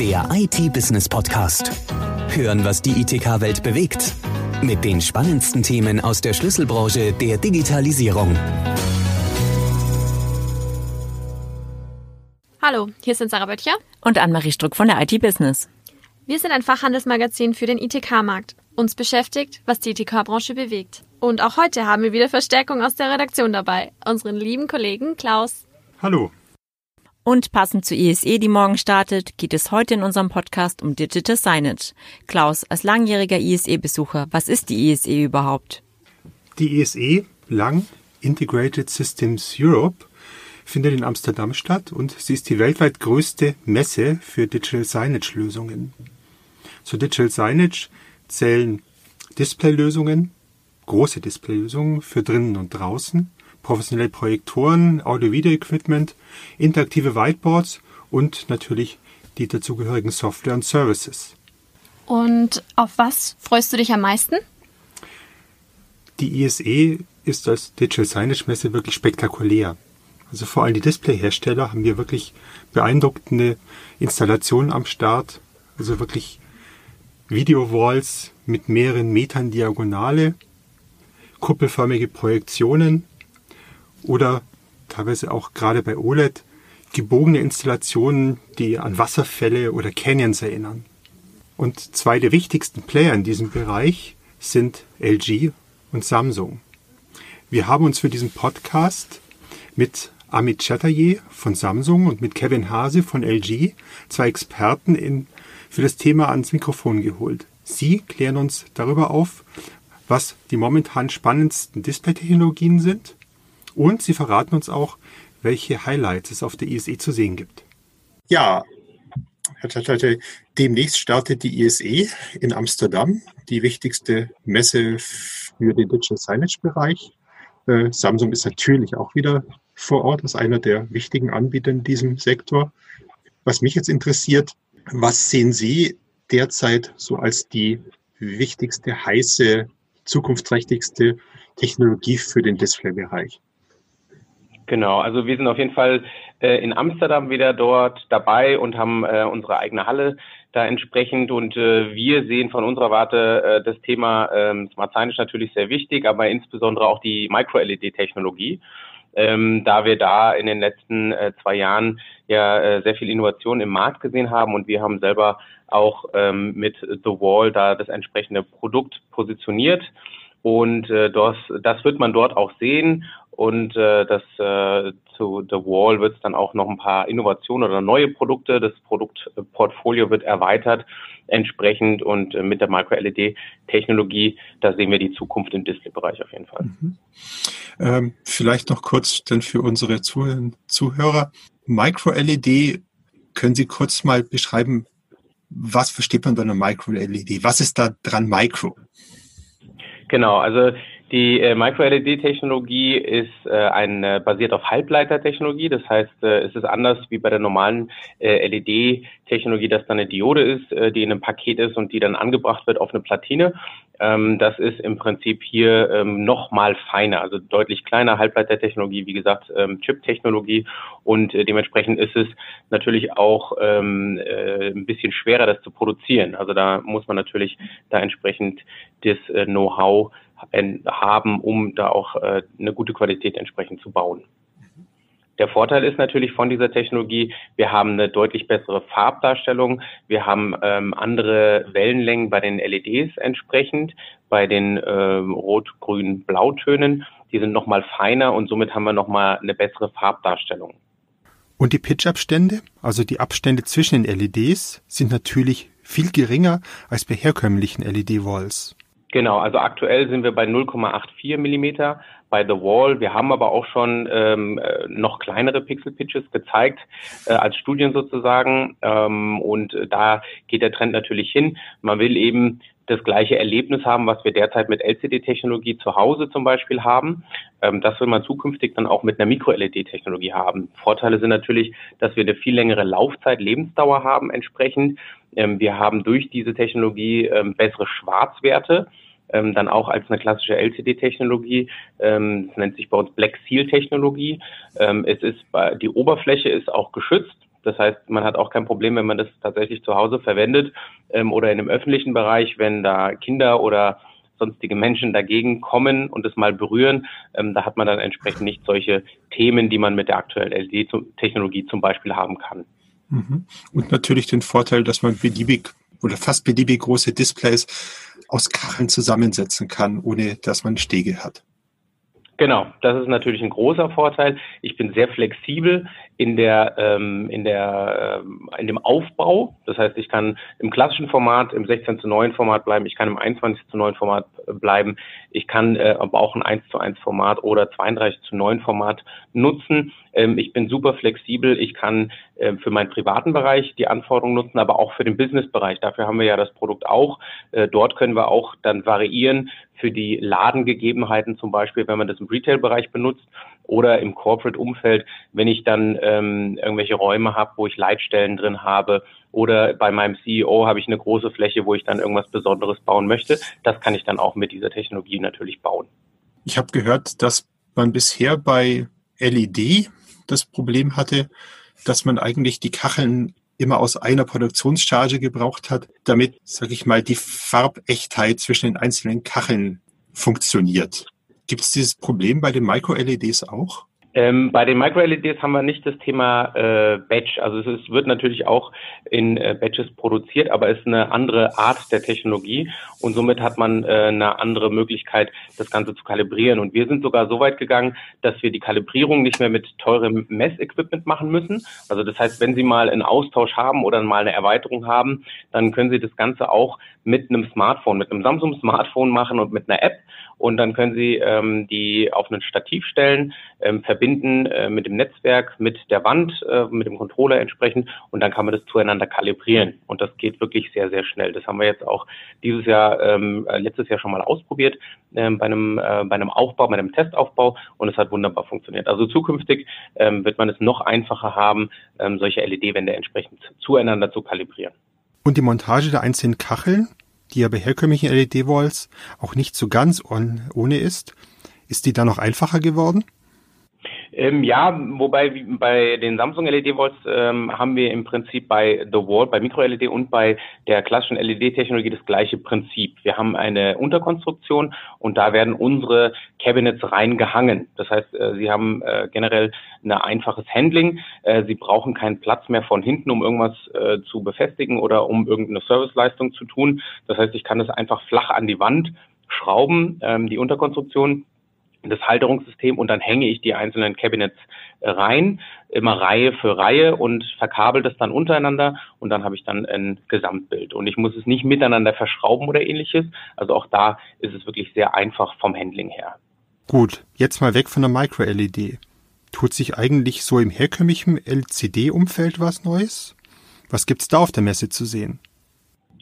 Der IT-Business-Podcast. Hören, was die ITK-Welt bewegt. Mit den spannendsten Themen aus der Schlüsselbranche der Digitalisierung. Hallo, hier sind Sarah Böttcher und Anne-Marie Struck von der IT-Business. Wir sind ein Fachhandelsmagazin für den ITK-Markt. Uns beschäftigt, was die ITK-Branche bewegt. Und auch heute haben wir wieder Verstärkung aus der Redaktion dabei. Unseren lieben Kollegen Klaus. Hallo. Und passend zur ISE, die morgen startet, geht es heute in unserem Podcast um Digital Signage. Klaus, als langjähriger ISE-Besucher, was ist die ISE überhaupt? Die ISE, lang Integrated Systems Europe, findet in Amsterdam statt und sie ist die weltweit größte Messe für Digital Signage Lösungen. Zu Digital Signage zählen Displaylösungen, große Displaylösungen für drinnen und draußen, professionelle Projektoren, Audio-Video-Equipment, interaktive Whiteboards und natürlich die dazugehörigen Software und Services. Und auf was freust du dich am meisten? Die ISE ist als Digital Signage Messe wirklich spektakulär. Also vor allem die Displayhersteller haben hier wirklich beeindruckende Installationen am Start. Also wirklich Video-Walls mit mehreren Metern Diagonale, kuppelförmige Projektionen oder teilweise auch gerade bei OLED gebogene Installationen, die an Wasserfälle oder Canyons erinnern. Und zwei der wichtigsten Player in diesem Bereich sind LG und Samsung. Wir haben uns für diesen Podcast mit Amit Chatterjee von Samsung und mit Kevin Hase von LG zwei Experten in, für das Thema ans Mikrofon geholt. Sie klären uns darüber auf, was die momentan spannendsten Display-Technologien sind und sie verraten uns auch, welche Highlights es auf der ISE zu sehen gibt. Ja, demnächst startet die ISE in Amsterdam, die wichtigste Messe für den Digital Signage-Bereich. Äh, Samsung ist natürlich auch wieder vor Ort, ist einer der wichtigen Anbieter in diesem Sektor. Was mich jetzt interessiert, was sehen Sie derzeit so als die wichtigste, heiße, zukunftsträchtigste Technologie für den Displaybereich? Genau, also wir sind auf jeden Fall äh, in Amsterdam wieder dort dabei und haben äh, unsere eigene Halle da entsprechend. Und äh, wir sehen von unserer Warte äh, das Thema ähm, Smart Signage natürlich sehr wichtig, aber insbesondere auch die Micro-LED-Technologie ähm, da wir da in den letzten äh, zwei Jahren ja äh, sehr viel Innovation im Markt gesehen haben und wir haben selber auch ähm, mit The Wall da das entsprechende Produkt positioniert. Und äh, das, das wird man dort auch sehen. Und äh, das äh, zu The Wall wird es dann auch noch ein paar Innovationen oder neue Produkte. Das Produktportfolio wird erweitert entsprechend und äh, mit der Micro-LED-Technologie, da sehen wir die Zukunft im Display-Bereich auf jeden Fall. Mhm. Ähm, vielleicht noch kurz dann für unsere Zuhörer. Micro-LED, können Sie kurz mal beschreiben, was versteht man bei einer Micro-LED? Was ist da dran Micro? Genau, also die äh, Micro-LED-Technologie ist äh, ein, äh, basiert auf Halbleitertechnologie. Das heißt, äh, es ist anders wie bei der normalen äh, LED-Technologie, dass da eine Diode ist, äh, die in einem Paket ist und die dann angebracht wird auf eine Platine. Ähm, das ist im Prinzip hier ähm, noch mal feiner, also deutlich kleiner Halbleitertechnologie, wie gesagt, ähm, Chip-Technologie. Und äh, dementsprechend ist es natürlich auch ähm, äh, ein bisschen schwerer, das zu produzieren. Also da muss man natürlich da entsprechend das äh, Know-how haben, um da auch äh, eine gute Qualität entsprechend zu bauen. Der Vorteil ist natürlich von dieser Technologie, wir haben eine deutlich bessere Farbdarstellung, wir haben ähm, andere Wellenlängen bei den LEDs entsprechend, bei den ähm, Rot, Grün, Blautönen. Die sind nochmal feiner und somit haben wir nochmal eine bessere Farbdarstellung. Und die Pitchabstände, also die Abstände zwischen den LEDs, sind natürlich viel geringer als bei herkömmlichen LED-Walls. Genau, also aktuell sind wir bei 0,84 Millimeter bei The Wall. Wir haben aber auch schon ähm, äh, noch kleinere Pixel-Pitches gezeigt, äh, als Studien sozusagen. Ähm, und da geht der Trend natürlich hin. Man will eben das gleiche Erlebnis haben, was wir derzeit mit LCD-Technologie zu Hause zum Beispiel haben. Ähm, das will man zukünftig dann auch mit einer Mikro-LED-Technologie haben. Vorteile sind natürlich, dass wir eine viel längere Laufzeit, Lebensdauer haben entsprechend. Ähm, wir haben durch diese Technologie ähm, bessere Schwarzwerte ähm, dann auch als eine klassische LCD-Technologie. Ähm, nennt sich bei uns Black Seal-Technologie. Ähm, es ist die Oberfläche ist auch geschützt. Das heißt, man hat auch kein Problem, wenn man das tatsächlich zu Hause verwendet ähm, oder in einem öffentlichen Bereich, wenn da Kinder oder sonstige Menschen dagegen kommen und es mal berühren, ähm, da hat man dann entsprechend nicht solche Themen, die man mit der aktuellen LED-Technologie zum Beispiel haben kann. Mhm. Und natürlich den Vorteil, dass man beliebig oder fast beliebig große Displays aus Kacheln zusammensetzen kann, ohne dass man Stege hat. Genau, das ist natürlich ein großer Vorteil. Ich bin sehr flexibel in der ähm, in der ähm, in dem Aufbau. Das heißt, ich kann im klassischen Format, im 16 zu 9 Format bleiben. Ich kann im 21 zu 9 Format äh, bleiben. Ich kann äh, aber auch ein 1 zu 1 Format oder 32 zu 9 Format nutzen. Ähm, ich bin super flexibel. Ich kann für meinen privaten Bereich die Anforderungen nutzen, aber auch für den Business-Bereich. Dafür haben wir ja das Produkt auch. Äh, dort können wir auch dann variieren für die Ladengegebenheiten zum Beispiel, wenn man das im Retail-Bereich benutzt oder im Corporate-Umfeld, wenn ich dann ähm, irgendwelche Räume habe, wo ich Leitstellen drin habe oder bei meinem CEO habe ich eine große Fläche, wo ich dann irgendwas Besonderes bauen möchte. Das kann ich dann auch mit dieser Technologie natürlich bauen. Ich habe gehört, dass man bisher bei LED das Problem hatte, dass man eigentlich die Kacheln immer aus einer Produktionscharge gebraucht hat, damit, sage ich mal, die Farbechtheit zwischen den einzelnen Kacheln funktioniert. Gibt es dieses Problem bei den Micro-LEDs auch? Ähm, bei den Micro-LEDs haben wir nicht das Thema äh, Batch. Also es ist, wird natürlich auch in äh, Batches produziert, aber es ist eine andere Art der Technologie und somit hat man äh, eine andere Möglichkeit, das Ganze zu kalibrieren. Und wir sind sogar so weit gegangen, dass wir die Kalibrierung nicht mehr mit teurem Messequipment machen müssen. Also das heißt, wenn Sie mal einen Austausch haben oder mal eine Erweiterung haben, dann können Sie das Ganze auch mit einem Smartphone, mit einem Samsung Smartphone machen und mit einer App und dann können Sie ähm, die auf ein Stativ stellen, ähm, verbinden äh, mit dem Netzwerk, mit der Wand, äh, mit dem Controller entsprechend und dann kann man das zueinander kalibrieren und das geht wirklich sehr, sehr schnell. Das haben wir jetzt auch dieses Jahr, ähm, äh, letztes Jahr schon mal ausprobiert ähm, bei, einem, äh, bei einem Aufbau, bei einem Testaufbau und es hat wunderbar funktioniert. Also zukünftig ähm, wird man es noch einfacher haben, ähm, solche LED-Wände entsprechend zueinander zu kalibrieren. Und die Montage der einzelnen Kacheln, die ja bei herkömmlichen LED-Walls auch nicht so ganz ohne ist. Ist die da noch einfacher geworden? Ähm, ja, wobei bei den Samsung LED-Walls ähm, haben wir im Prinzip bei The Wall, bei Micro-LED und bei der klassischen LED-Technologie das gleiche Prinzip. Wir haben eine Unterkonstruktion und da werden unsere Cabinets reingehangen. Das heißt, äh, Sie haben äh, generell ein einfaches Handling. Äh, Sie brauchen keinen Platz mehr von hinten, um irgendwas äh, zu befestigen oder um irgendeine Serviceleistung zu tun. Das heißt, ich kann es einfach flach an die Wand schrauben, ähm, die Unterkonstruktion das Halterungssystem und dann hänge ich die einzelnen Cabinets äh, rein, immer Reihe für Reihe und verkabel das dann untereinander und dann habe ich dann ein Gesamtbild. Und ich muss es nicht miteinander verschrauben oder ähnliches. Also auch da ist es wirklich sehr einfach vom Handling her. Gut, jetzt mal weg von der Micro-LED. Tut sich eigentlich so im herkömmlichen LCD-Umfeld was Neues? Was gibt's da auf der Messe zu sehen?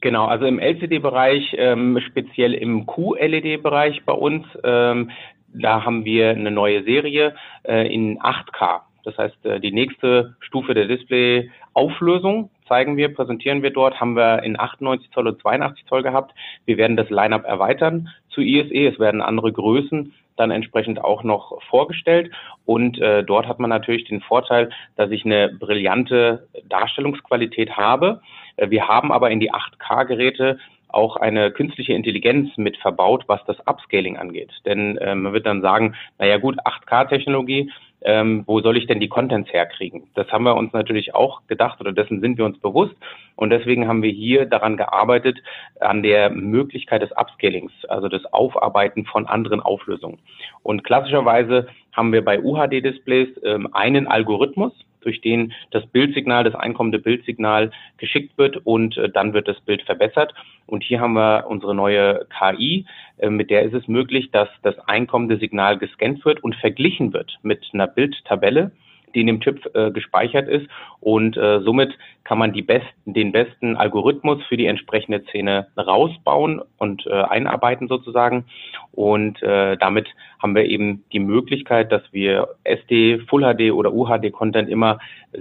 Genau, also im LCD-Bereich, ähm, speziell im QLED-Bereich bei uns, ähm, da haben wir eine neue Serie äh, in 8K. Das heißt, äh, die nächste Stufe der Display-Auflösung zeigen wir, präsentieren wir dort, haben wir in 98 Zoll und 82 Zoll gehabt. Wir werden das Lineup erweitern zu ISE. Es werden andere Größen dann entsprechend auch noch vorgestellt. Und äh, dort hat man natürlich den Vorteil, dass ich eine brillante Darstellungsqualität habe. Äh, wir haben aber in die 8K-Geräte auch eine künstliche Intelligenz mit verbaut, was das Upscaling angeht. Denn äh, man wird dann sagen, naja gut, 8K-Technologie, ähm, wo soll ich denn die Contents herkriegen? Das haben wir uns natürlich auch gedacht oder dessen sind wir uns bewusst. Und deswegen haben wir hier daran gearbeitet, an der Möglichkeit des Upscalings, also des Aufarbeiten von anderen Auflösungen. Und klassischerweise haben wir bei UHD-Displays ähm, einen Algorithmus, durch den das Bildsignal, das einkommende Bildsignal geschickt wird und äh, dann wird das Bild verbessert. Und hier haben wir unsere neue KI, äh, mit der ist es möglich, dass das einkommende Signal gescannt wird und verglichen wird mit einer Bildtabelle die in dem Chip äh, gespeichert ist. Und äh, somit kann man die besten, den besten Algorithmus für die entsprechende Szene rausbauen und äh, einarbeiten sozusagen. Und äh, damit haben wir eben die Möglichkeit, dass wir SD, Full HD oder UHD Content immer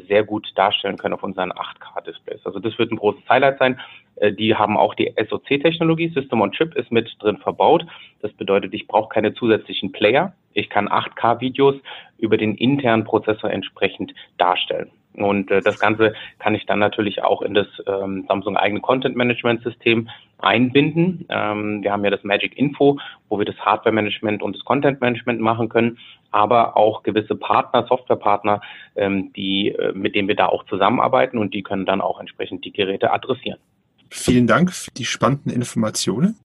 sehr gut darstellen können auf unseren 8K-Displays. Also das wird ein großes Highlight sein. Äh, die haben auch die SoC-Technologie, System on Chip ist mit drin verbaut. Das bedeutet, ich brauche keine zusätzlichen Player. Ich kann 8K-Videos über den internen Prozessor entsprechend darstellen. Und äh, das Ganze kann ich dann natürlich auch in das ähm, Samsung eigene Content Management System einbinden. Ähm, wir haben ja das Magic Info, wo wir das Hardware Management und das Content Management machen können, aber auch gewisse Partner, Softwarepartner, ähm, die, äh, mit denen wir da auch zusammenarbeiten und die können dann auch entsprechend die Geräte adressieren. Vielen Dank für die spannenden Informationen.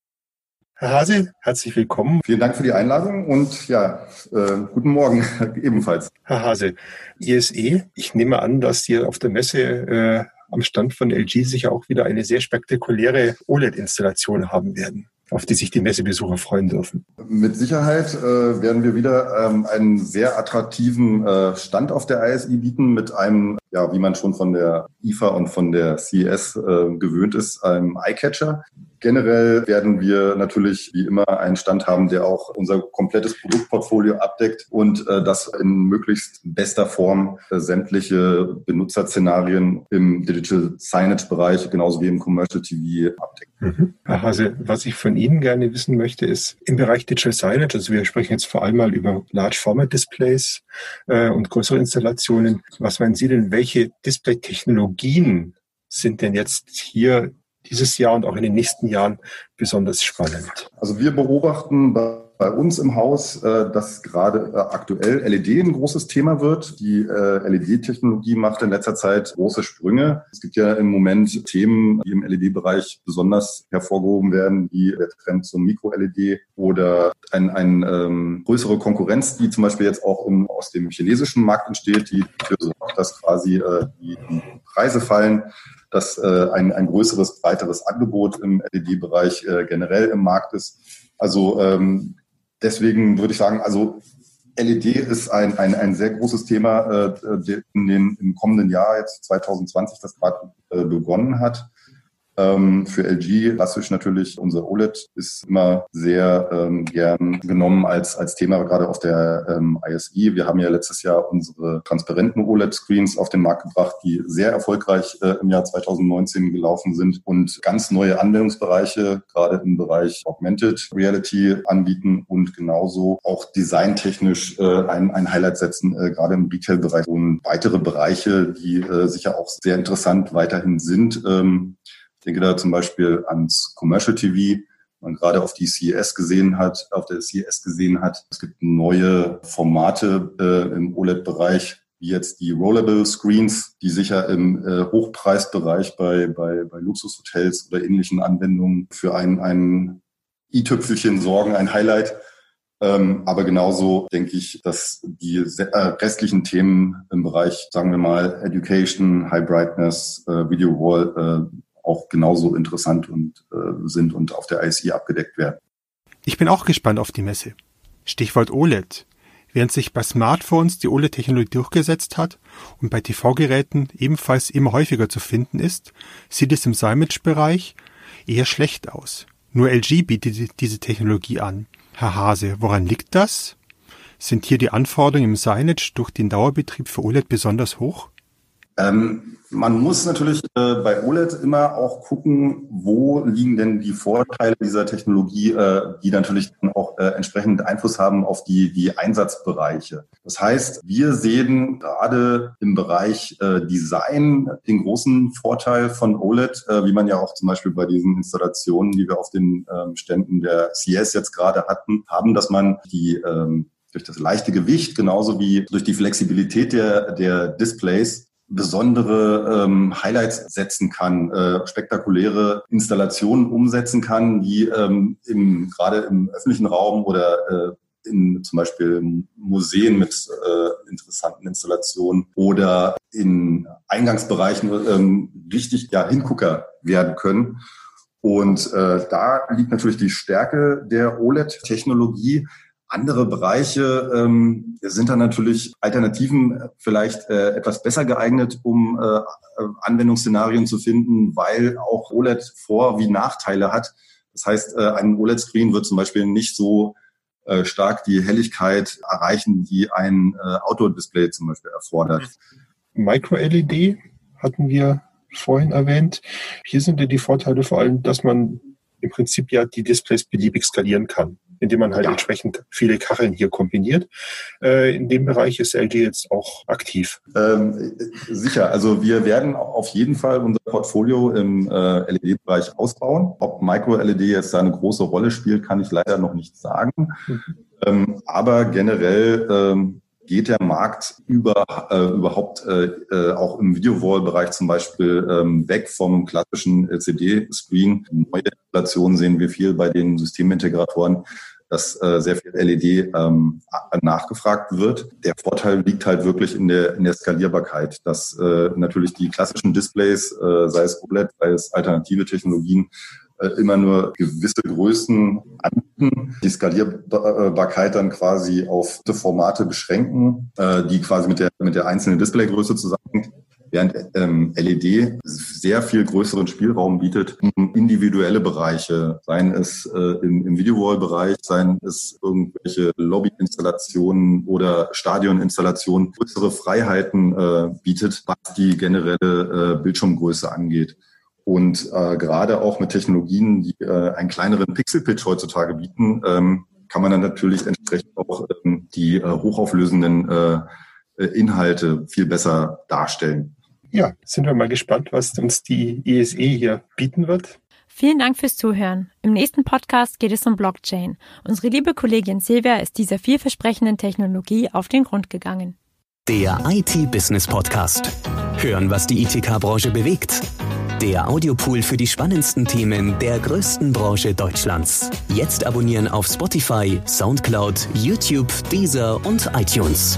Herr Hase, herzlich willkommen. Vielen Dank für die Einladung und ja, äh, guten Morgen ebenfalls. Herr Hase, ISE, ich nehme an, dass Sie auf der Messe äh, am Stand von LG sicher auch wieder eine sehr spektakuläre OLED-Installation haben werden auf die sich die Messebesucher freuen dürfen. Mit Sicherheit äh, werden wir wieder ähm, einen sehr attraktiven äh, Stand auf der ISI bieten mit einem, ja, wie man schon von der IFA und von der CES äh, gewöhnt ist, einem Eyecatcher. Generell werden wir natürlich wie immer einen Stand haben, der auch unser komplettes Produktportfolio abdeckt und äh, das in möglichst bester Form äh, sämtliche Benutzerszenarien im Digital Signage Bereich genauso wie im Commercial TV abdeckt. Mhm. Hase, was ich von Ihnen gerne wissen möchte, ist im Bereich Digital Signage, also wir sprechen jetzt vor allem mal über Large Format Displays äh, und größere Installationen. Was meinen Sie denn, welche Display-Technologien sind denn jetzt hier dieses Jahr und auch in den nächsten Jahren besonders spannend? Also wir beobachten bei uns im Haus, äh, dass gerade äh, aktuell LED ein großes Thema wird. Die äh, LED-Technologie macht in letzter Zeit große Sprünge. Es gibt ja im Moment Themen, die im LED-Bereich besonders hervorgehoben werden, wie der Trend zum Mikro-LED oder ein, ein ähm, größere Konkurrenz, die zum Beispiel jetzt auch im, aus dem chinesischen Markt entsteht, die dafür sorgt, dass quasi äh, die Preise fallen dass äh, ein, ein größeres, breiteres Angebot im LED-Bereich äh, generell im Markt ist. Also ähm, deswegen würde ich sagen, also LED ist ein, ein, ein sehr großes Thema äh, in den, im kommenden Jahr, jetzt 2020, das gerade äh, begonnen hat. Ähm, für LG klassisch natürlich unser OLED ist immer sehr ähm, gern genommen als, als Thema, gerade auf der ähm, ISI. Wir haben ja letztes Jahr unsere transparenten OLED-Screens auf den Markt gebracht, die sehr erfolgreich äh, im Jahr 2019 gelaufen sind und ganz neue Anwendungsbereiche, gerade im Bereich Augmented Reality anbieten und genauso auch designtechnisch äh, ein, ein Highlight setzen, äh, gerade im Retail-Bereich und weitere Bereiche, die äh, sicher auch sehr interessant weiterhin sind. Denke da zum Beispiel ans Commercial TV, man gerade auf die CES gesehen hat, auf der CES gesehen hat. Es gibt neue Formate äh, im OLED-Bereich, wie jetzt die Rollable Screens, die sicher im äh, Hochpreisbereich bei, bei, bei Luxushotels oder ähnlichen Anwendungen für ein, ein i-Tüpfelchen sorgen, ein Highlight. Ähm, aber genauso denke ich, dass die äh, restlichen Themen im Bereich, sagen wir mal, Education, High Brightness, äh, Video Wall, äh, auch genauso interessant und äh, sind und auf der ISI abgedeckt werden. Ich bin auch gespannt auf die Messe. Stichwort OLED. Während sich bei Smartphones die OLED-Technologie durchgesetzt hat und bei TV-Geräten ebenfalls immer häufiger zu finden ist, sieht es im Signage-Bereich eher schlecht aus. Nur LG bietet diese Technologie an. Herr Hase, woran liegt das? Sind hier die Anforderungen im Signage durch den Dauerbetrieb für OLED besonders hoch? Ähm, man muss natürlich äh, bei OLED immer auch gucken, wo liegen denn die Vorteile dieser Technologie, äh, die natürlich dann auch äh, entsprechend Einfluss haben auf die, die Einsatzbereiche. Das heißt, wir sehen gerade im Bereich äh, Design den großen Vorteil von OLED, äh, wie man ja auch zum Beispiel bei diesen Installationen, die wir auf den ähm, Ständen der CS jetzt gerade hatten, haben, dass man die ähm, durch das leichte Gewicht genauso wie durch die Flexibilität der, der Displays besondere ähm, Highlights setzen kann, äh, spektakuläre Installationen umsetzen kann, die ähm, im, gerade im öffentlichen Raum oder äh, in zum Beispiel Museen mit äh, interessanten Installationen oder in Eingangsbereichen ähm, richtig ja, Hingucker werden können. Und äh, da liegt natürlich die Stärke der OLED-Technologie, andere Bereiche ähm, sind dann natürlich Alternativen vielleicht äh, etwas besser geeignet, um äh, Anwendungsszenarien zu finden, weil auch OLED Vor- wie Nachteile hat. Das heißt, äh, ein OLED-Screen wird zum Beispiel nicht so äh, stark die Helligkeit erreichen, die ein äh, Outdoor-Display zum Beispiel erfordert. Micro-LED hatten wir vorhin erwähnt. Hier sind ja die Vorteile vor allem, dass man im Prinzip ja die Displays beliebig skalieren kann, indem man halt ja. entsprechend viele Kacheln hier kombiniert. Äh, in dem Bereich ist LG jetzt auch aktiv. Ähm, sicher, also wir werden auf jeden Fall unser Portfolio im äh, LED-Bereich ausbauen. Ob Micro-LED jetzt da eine große Rolle spielt, kann ich leider noch nicht sagen. Mhm. Ähm, aber generell ähm, geht der Markt über, äh, überhaupt äh, äh, auch im Videowall-Bereich zum Beispiel ähm, weg vom klassischen LCD-Screen. Neue Installationen sehen wir viel bei den Systemintegratoren, dass äh, sehr viel LED ähm, nachgefragt wird. Der Vorteil liegt halt wirklich in der, in der Skalierbarkeit, dass äh, natürlich die klassischen Displays, äh, sei es OLED, sei es alternative Technologien, äh, immer nur gewisse Größen anbieten, die Skalierbarkeit dann quasi auf Formate beschränken, äh, die quasi mit der, mit der einzelnen Displaygröße zusammenhängt während ähm, LED sehr viel größeren Spielraum bietet, um individuelle Bereiche, seien es äh, im, im Videowall-Bereich, seien es irgendwelche Lobby-Installationen oder Stadioninstallationen, größere Freiheiten äh, bietet, was die generelle äh, Bildschirmgröße angeht. Und äh, gerade auch mit Technologien, die äh, einen kleineren Pixel-Pitch heutzutage bieten, ähm, kann man dann natürlich entsprechend auch ähm, die äh, hochauflösenden äh, äh Inhalte viel besser darstellen. Ja, sind wir mal gespannt, was uns die ISE hier bieten wird. Vielen Dank fürs Zuhören. Im nächsten Podcast geht es um Blockchain. Unsere liebe Kollegin Silvia ist dieser vielversprechenden Technologie auf den Grund gegangen. Der IT-Business Podcast. Hören, was die ITK-Branche bewegt. Der Audiopool für die spannendsten Themen der größten Branche Deutschlands. Jetzt abonnieren auf Spotify, Soundcloud, YouTube, Deezer und iTunes.